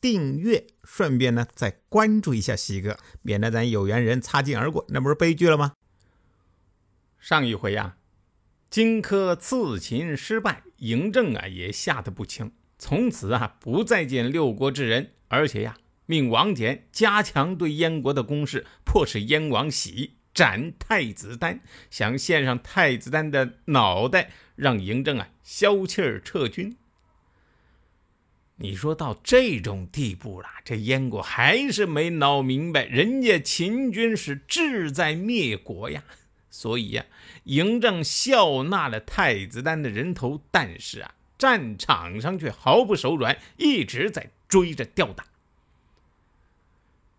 订阅。顺便呢，再关注一下西哥，免得咱有缘人擦肩而过，那不是悲剧了吗？上一回呀，荆轲刺秦失败，嬴政啊也吓得不轻，从此啊不再见六国之人，而且呀命王翦加强对燕国的攻势，迫使燕王喜斩太子丹，想献上太子丹的脑袋，让嬴政啊消气儿撤军。你说到这种地步了，这燕国还是没闹明白，人家秦军是志在灭国呀。所以呀，嬴政笑纳了太子丹的人头，但是啊，战场上却毫不手软，一直在追着吊打。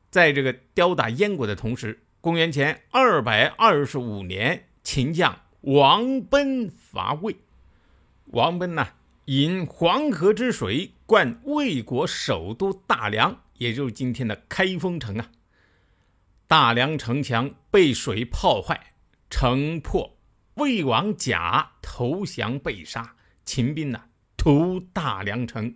在这个吊打燕国的同时，公元前二百二十五年，秦将王奔伐魏。王奔呐。引黄河之水灌魏国首都大梁，也就是今天的开封城啊。大梁城墙被水泡坏，城破，魏王甲投降被杀，秦兵呢屠大梁城。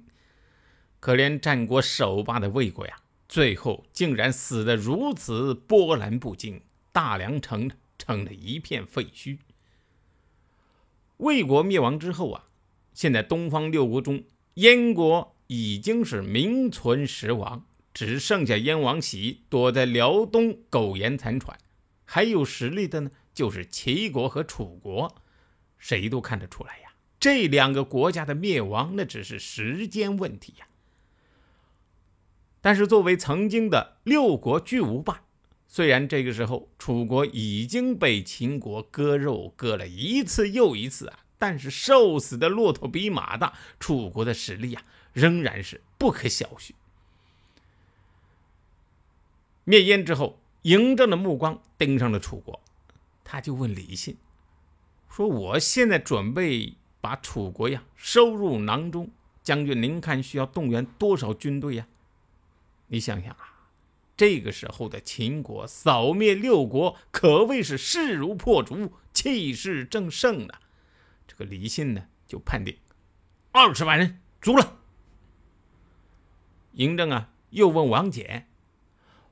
可怜战国首霸的魏国呀，最后竟然死得如此波澜不惊，大梁城成了一片废墟。魏国灭亡之后啊。现在东方六国中，燕国已经是名存实亡，只剩下燕王喜躲在辽东苟延残喘。还有实力的呢，就是齐国和楚国。谁都看得出来呀，这两个国家的灭亡，那只是时间问题呀。但是作为曾经的六国巨无霸，虽然这个时候楚国已经被秦国割肉割了一次又一次啊。但是瘦死的骆驼比马大，楚国的实力呀，仍然是不可小觑。灭燕之后，嬴政的目光盯上了楚国，他就问李信说：“我现在准备把楚国呀收入囊中，将军您看需要动员多少军队呀？”你想想啊，这个时候的秦国扫灭六国，可谓是势如破竹，气势正盛呢。这个李信呢，就判定二十万人足了。嬴政啊，又问王翦，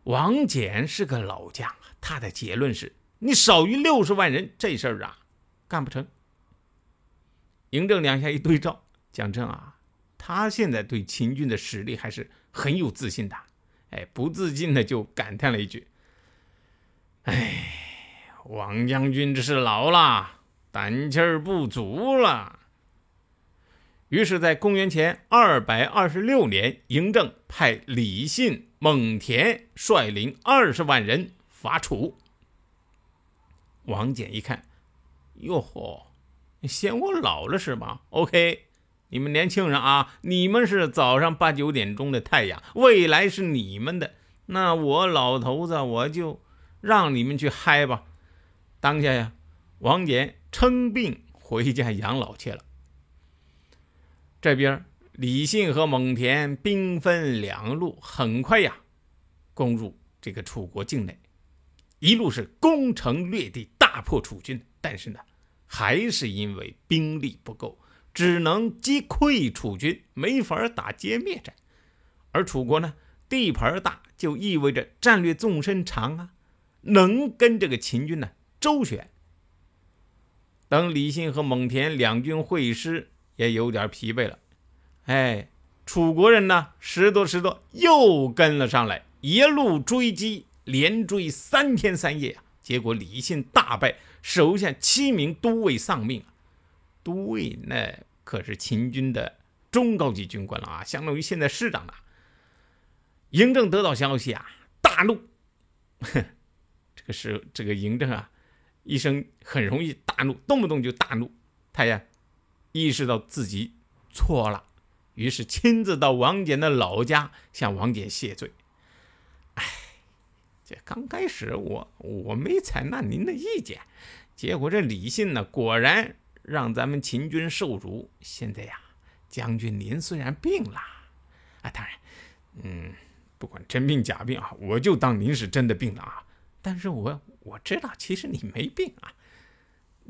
王翦是个老将啊，他的结论是：你少于六十万人，这事儿啊，干不成。嬴政两下一对照，讲真啊，他现在对秦军的实力还是很有自信的。哎，不自禁的就感叹了一句：“哎，王将军这是老了。”胆气儿不足了。于是，在公元前二百二十六年，嬴政派李信、蒙恬率领二十万人伐楚。王翦一看，哟呵，嫌我老了是吧？OK，你们年轻人啊，你们是早上八九点钟的太阳，未来是你们的。那我老头子，我就让你们去嗨吧。当下呀，王翦。称病回家养老去了。这边李信和蒙恬兵分两路，很快呀，攻入这个楚国境内，一路是攻城略地，大破楚军。但是呢，还是因为兵力不够，只能击溃楚军，没法打歼灭战。而楚国呢，地盘大，就意味着战略纵深长啊，能跟这个秦军呢周旋。等李信和蒙恬两军会师，也有点疲惫了。哎，楚国人呢，拾掇拾掇，又跟了上来，一路追击，连追三天三夜啊！结果李信大败，手下七名都尉丧命啊！都尉那可是秦军的中高级军官了啊，相当于现在师长了。嬴政得到消息啊，大怒。哼，这个是这个嬴政啊。医生很容易大怒，动不动就大怒。他呀，意识到自己错了，于是亲自到王翦的老家向王翦谢罪。哎，这刚开始我我没采纳您的意见，结果这李信呢，果然让咱们秦军受辱。现在呀，将军您虽然病了，啊，当然，嗯，不管真病假病啊，我就当您是真的病了啊。但是我我知道，其实你没病啊。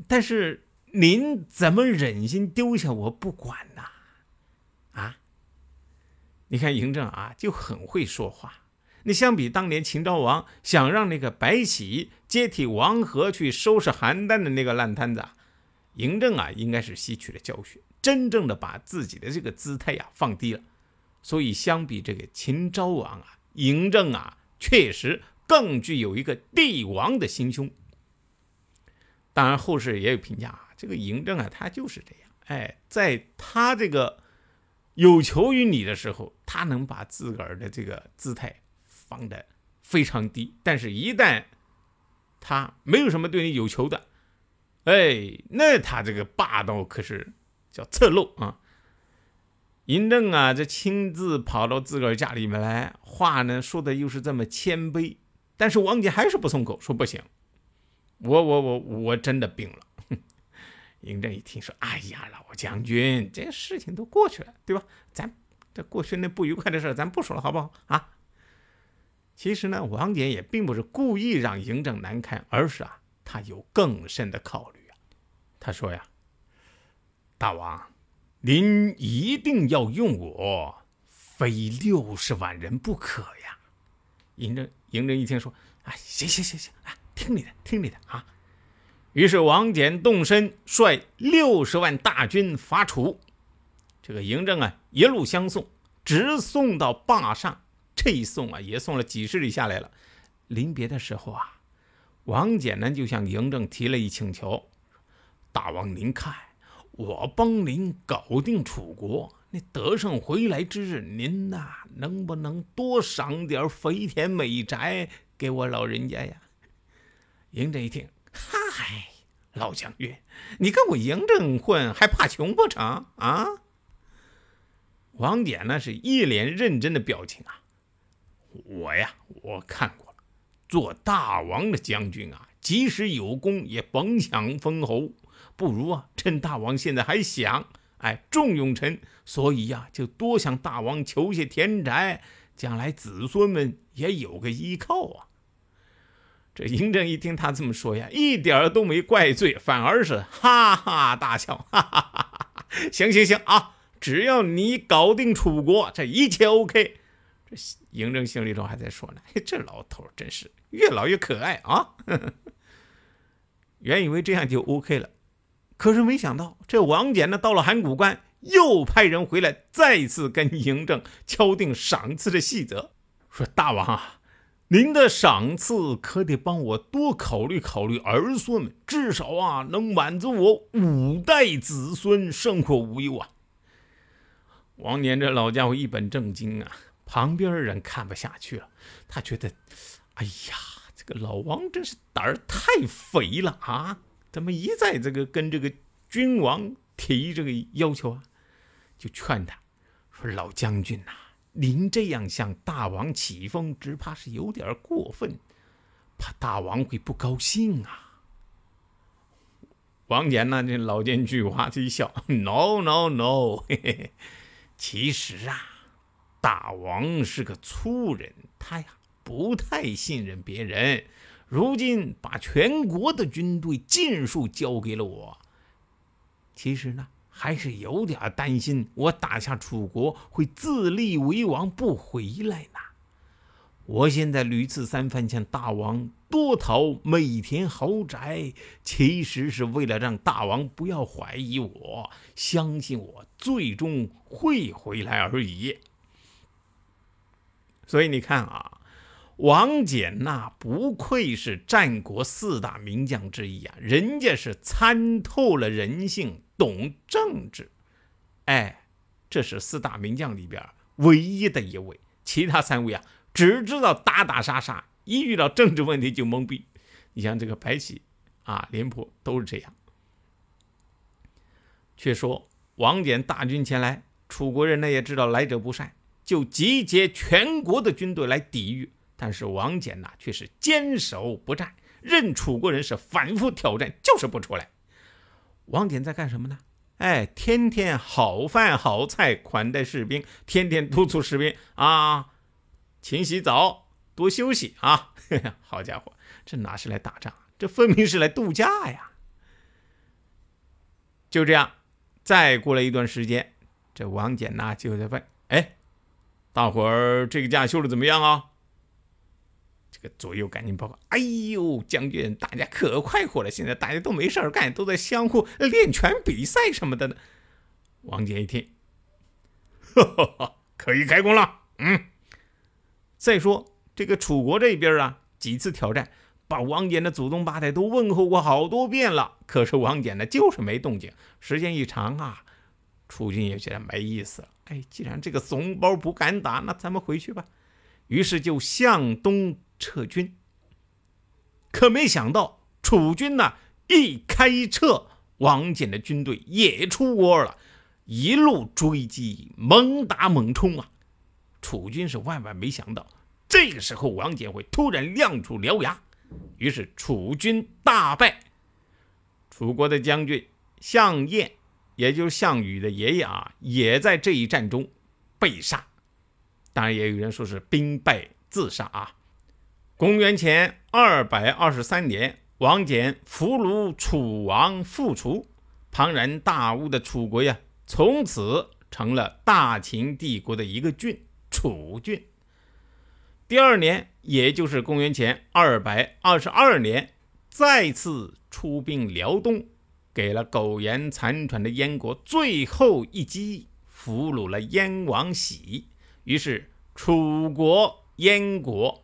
但是您怎么忍心丢下我不管呢？啊？你看嬴政啊，就很会说话。那相比当年秦昭王想让那个白起接替王和去收拾邯郸的那个烂摊子，嬴政啊，应该是吸取了教训，真正的把自己的这个姿态呀放低了。所以相比这个秦昭王啊，嬴政啊，确实更具有一个帝王的心胸。当然，后世也有评价啊，这个嬴政啊，他就是这样。哎，在他这个有求于你的时候，他能把自个儿的这个姿态。放的非常低，但是，一旦他没有什么对你有求的，哎，那他这个霸道可是叫侧漏啊！嬴政啊，这亲自跑到自个儿家里面来，话呢说的又是这么谦卑，但是王杰还是不松口，说不行，我我我我真的病了。嬴政一听说，哎呀，老将军，这事情都过去了，对吧？咱这过去那不愉快的事，咱不说了，好不好啊？其实呢，王翦也并不是故意让嬴政难堪，而是啊，他有更深的考虑啊。他说呀：“大王，您一定要用我，非六十万人不可呀。”嬴政，嬴政一听说，啊，行行行行，啊，听你的，听你的啊。于是王翦动身，率六十万大军伐楚。这个嬴政啊，一路相送，直送到坝上。这一送啊，也送了几十里下来了。临别的时候啊，王翦呢就向嬴政提了一请求：“大王您看，我帮您搞定楚国，那得胜回来之日，您呐能不能多赏点肥田美宅给我老人家呀？”嬴政一听，嗨，老将军，你跟我嬴政混，还怕穷不成啊？王翦呢是一脸认真的表情啊。我呀，我看过了，做大王的将军啊，即使有功，也甭想封侯。不如啊，趁大王现在还想，哎，重用臣，所以呀，就多向大王求些田宅，将来子孙们也有个依靠啊。这嬴政一听他这么说呀，一点都没怪罪，反而是哈哈大笑，哈哈哈哈！行行行啊，只要你搞定楚国，这一切 OK。这嬴政心里头还在说呢：“这老头真是越老越可爱啊！” 原以为这样就 OK 了，可是没想到这王翦呢，到了函谷关，又派人回来，再次跟嬴政敲定赏赐的细则，说：“大王啊，您的赏赐可得帮我多考虑考虑儿孙们，至少啊，能满足我五代子孙生活无忧啊。”王翦这老家伙一本正经啊。旁边人看不下去了，他觉得，哎呀，这个老王真是胆儿太肥了啊！怎么一再这个跟这个君王提这个要求啊？就劝他说：“老将军呐，您这样向大王起风，只怕是有点过分，怕大王会不高兴啊。”王翦呢，这老奸巨猾，这一笑：“No No No，嘿嘿，其实啊。”大王是个粗人，他呀不太信任别人。如今把全国的军队尽数交给了我，其实呢还是有点担心，我打下楚国会自立为王不回来呢。我现在屡次三番向大王多讨每田豪宅，其实是为了让大王不要怀疑我，相信我最终会回来而已。所以你看啊，王翦那不愧是战国四大名将之一啊，人家是参透了人性，懂政治。哎，这是四大名将里边唯一的一位，其他三位啊，只知道打打杀杀，一遇到政治问题就懵逼。你像这个白起啊、廉颇都是这样。却说王翦大军前来，楚国人呢也知道来者不善。就集结全国的军队来抵御但是王翦呐，却是坚守不战，任楚国人是反复挑战，就是不出来。王翦在干什么呢？哎，天天好饭好菜款待士兵，天天督促士兵啊，勤洗澡，多休息啊。好家伙，这哪是来打仗？这分明是来度假呀！就这样，再过了一段时间，这王翦呐就在问：“哎，大伙儿这个假休的怎么样啊？”个左右赶紧报告：“哎呦，将军，大家可快活了！现在大家都没事干，都在相互练拳比赛什么的呢。”王翦一听，哈哈哈可以开工了。嗯，再说这个楚国这边啊，几次挑战，把王翦的祖宗八代都问候过好多遍了，可是王翦呢，就是没动静。时间一长啊，楚军也觉得没意思了。哎，既然这个怂包不敢打，那咱们回去吧。于是就向东。撤军，可没想到楚军呢一开撤，王翦的军队也出窝了，一路追击，猛打猛冲啊！楚军是万万没想到，这个时候王翦会突然亮出獠牙，于是楚军大败。楚国的将军项燕，也就是项羽的爷爷啊，也在这一战中被杀。当然，也有人说是兵败自杀啊。公元前二百二十三年，王翦俘虏楚王复楚，庞然大物的楚国呀，从此成了大秦帝国的一个郡——楚郡。第二年，也就是公元前二百二十二年，再次出兵辽东，给了苟延残喘的燕国最后一击，俘虏了燕王喜，于是楚国、燕国。